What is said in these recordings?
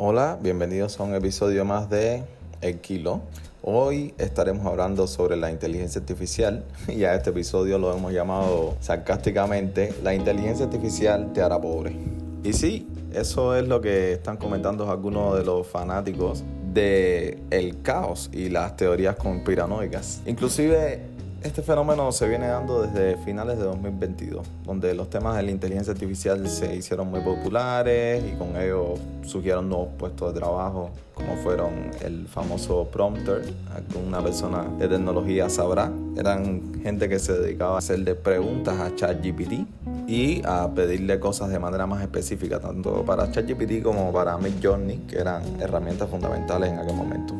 Hola, bienvenidos a un episodio más de El Kilo. Hoy estaremos hablando sobre la inteligencia artificial y a este episodio lo hemos llamado sarcásticamente La inteligencia artificial te hará pobre. Y sí, eso es lo que están comentando algunos de los fanáticos de el caos y las teorías conspiranoicas. Inclusive este fenómeno se viene dando desde finales de 2022, donde los temas de la inteligencia artificial se hicieron muy populares y con ello surgieron nuevos puestos de trabajo, como fueron el famoso prompter, alguna persona de tecnología sabrá. Eran gente que se dedicaba a hacerle preguntas a ChatGPT y a pedirle cosas de manera más específica, tanto para ChatGPT como para Midjourney, que eran herramientas fundamentales en aquel momento.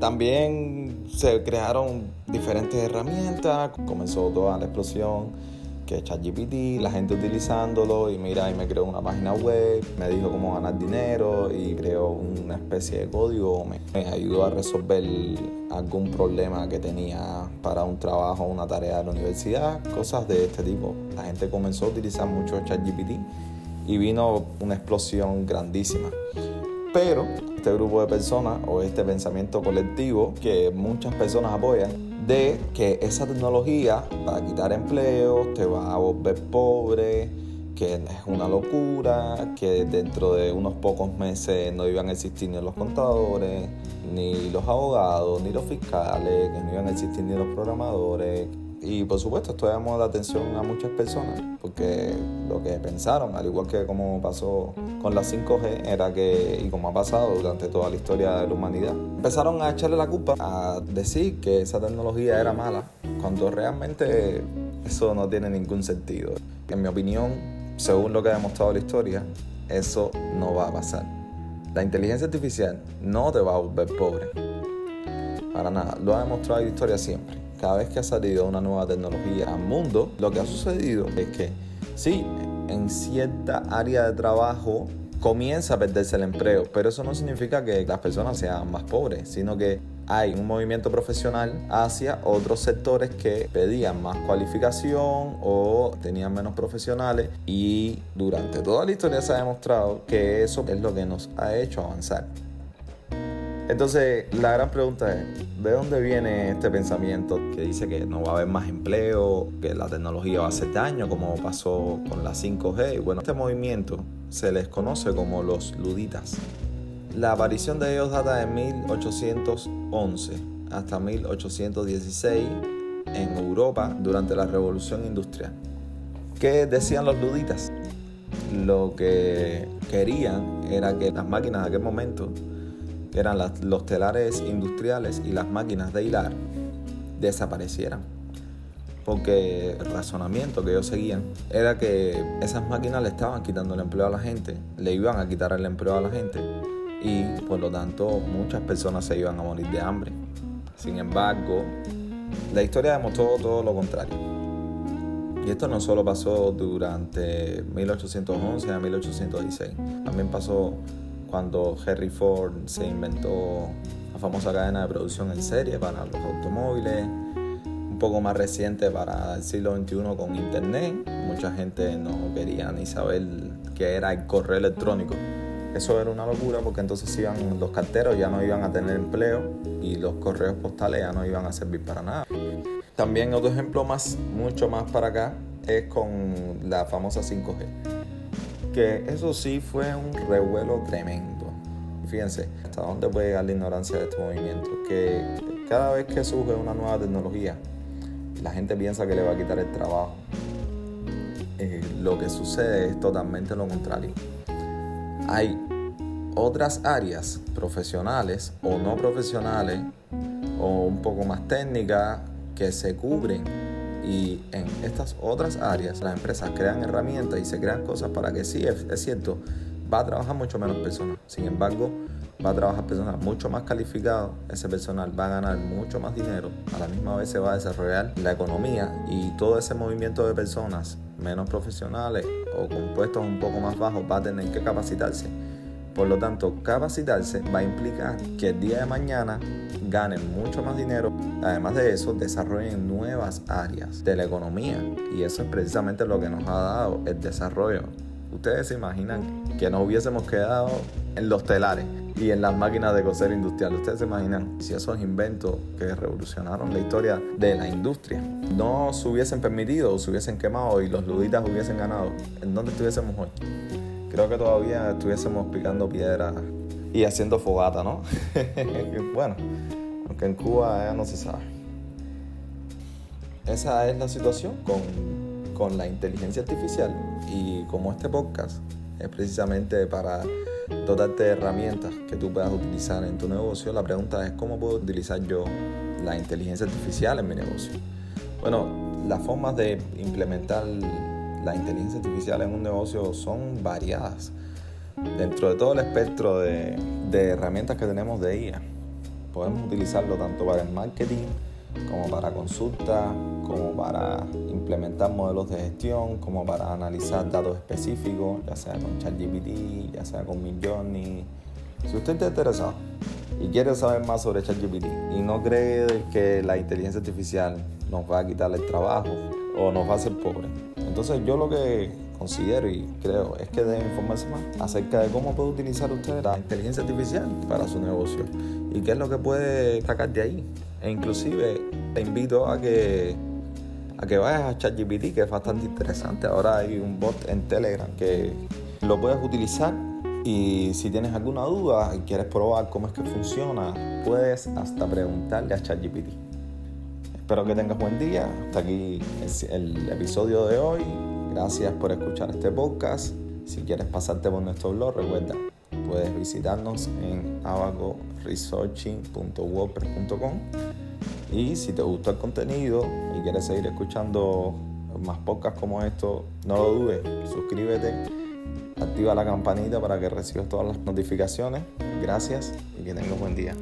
También se crearon diferentes herramientas, comenzó toda la explosión que es ChatGPT, la gente utilizándolo y mira, y me creó una página web, me dijo cómo ganar dinero y creó una especie de código, me, me ayudó a resolver algún problema que tenía para un trabajo, una tarea de la universidad, cosas de este tipo. La gente comenzó a utilizar mucho ChatGPT y vino una explosión grandísima. Pero este grupo de personas o este pensamiento colectivo que muchas personas apoyan de que esa tecnología va a quitar empleos, te va a volver pobre, que es una locura, que dentro de unos pocos meses no iban a existir ni los contadores, ni los abogados, ni los fiscales, que no iban a existir ni los programadores, y por supuesto esto llamó la atención a muchas personas porque lo que pensaron, al igual que como pasó con la 5G, era que, y como ha pasado durante toda la historia de la humanidad, empezaron a echarle la culpa, a decir que esa tecnología era mala, cuando realmente eso no tiene ningún sentido. En mi opinión, según lo que ha demostrado la historia, eso no va a pasar. La inteligencia artificial no te va a volver pobre. Para nada, lo ha demostrado la historia siempre cada vez que ha salido una nueva tecnología al mundo, lo que ha sucedido es que sí, en cierta área de trabajo comienza a perderse el empleo, pero eso no significa que las personas sean más pobres, sino que hay un movimiento profesional hacia otros sectores que pedían más cualificación o tenían menos profesionales y durante toda la historia se ha demostrado que eso es lo que nos ha hecho avanzar. Entonces, la gran pregunta es, ¿de dónde viene este pensamiento que dice que no va a haber más empleo, que la tecnología va a hacer daño, como pasó con la 5G? Bueno, este movimiento se les conoce como los luditas. La aparición de ellos data de 1811 hasta 1816 en Europa durante la Revolución Industrial. ¿Qué decían los luditas? Lo que querían era que las máquinas de aquel momento eran los telares industriales y las máquinas de hilar, desaparecieran. Porque el razonamiento que ellos seguían era que esas máquinas le estaban quitando el empleo a la gente, le iban a quitar el empleo a la gente y por lo tanto muchas personas se iban a morir de hambre. Sin embargo, la historia demostró todo lo contrario. Y esto no solo pasó durante 1811 a 1816, también pasó cuando Henry Ford se inventó la famosa cadena de producción en serie para los automóviles, un poco más reciente para el siglo XXI con Internet. Mucha gente no quería ni saber qué era el correo electrónico. Eso era una locura porque entonces iban, los carteros ya no iban a tener empleo y los correos postales ya no iban a servir para nada. También otro ejemplo más, mucho más para acá, es con la famosa 5G que eso sí fue un revuelo tremendo. Fíjense, hasta dónde puede llegar la ignorancia de este movimiento, que cada vez que surge una nueva tecnología, la gente piensa que le va a quitar el trabajo. Eh, lo que sucede es totalmente lo contrario. Hay otras áreas profesionales o no profesionales o un poco más técnicas que se cubren y en estas otras áreas las empresas crean herramientas y se crean cosas para que sí, es, cierto, va a trabajar mucho menos personas. Sin embargo, va a trabajar personas mucho más calificadas, ese personal va a ganar mucho más dinero, a la misma vez se va a desarrollar la economía y todo ese movimiento de personas menos profesionales o con puestos un poco más bajos va a tener que capacitarse. Por lo tanto, capacitarse va a implicar que el día de mañana ganen mucho más dinero. Además de eso, desarrollen nuevas áreas de la economía. Y eso es precisamente lo que nos ha dado el desarrollo. Ustedes se imaginan que nos hubiésemos quedado en los telares y en las máquinas de coser industrial. Ustedes se imaginan si esos inventos que revolucionaron la historia de la industria no se hubiesen permitido o se hubiesen quemado y los luditas hubiesen ganado, ¿en dónde estuviésemos hoy? Creo que todavía estuviésemos picando piedras y haciendo fogata, ¿no? bueno, aunque en Cuba ya no se sabe. Esa es la situación con, con la inteligencia artificial y como este podcast es precisamente para dotarte de herramientas que tú puedas utilizar en tu negocio, la pregunta es cómo puedo utilizar yo la inteligencia artificial en mi negocio. Bueno, las formas de implementar la inteligencia artificial en un negocio son variadas. Dentro de todo el espectro de, herramientas que tenemos de IA, podemos utilizarlo tanto para el marketing, como para consulta, como para implementar modelos de gestión, como para analizar datos específicos, ya sea con ChatGPT, ya sea con Midjourney. Si usted está interesado y quiere saber más sobre ChatGPT y no cree que la inteligencia artificial nos va a quitar el trabajo o nos va a hacer pobre, entonces yo lo que considero y creo es que debe informarse más acerca de cómo puede utilizar usted la inteligencia artificial para su negocio y qué es lo que puede sacar de ahí. E inclusive te invito a que, a que vayas a ChatGPT, que es bastante interesante. Ahora hay un bot en Telegram que lo puedes utilizar y si tienes alguna duda y quieres probar cómo es que funciona, puedes hasta preguntarle a ChatGPT. Espero que tengas buen día. Hasta aquí el episodio de hoy. Gracias por escuchar este podcast. Si quieres pasarte por nuestro blog, recuerda puedes visitarnos en abacoresearching.wordpress.com y si te gusta el contenido y quieres seguir escuchando más podcasts como esto, no lo dudes, suscríbete, activa la campanita para que recibas todas las notificaciones. Gracias y que tengas buen día.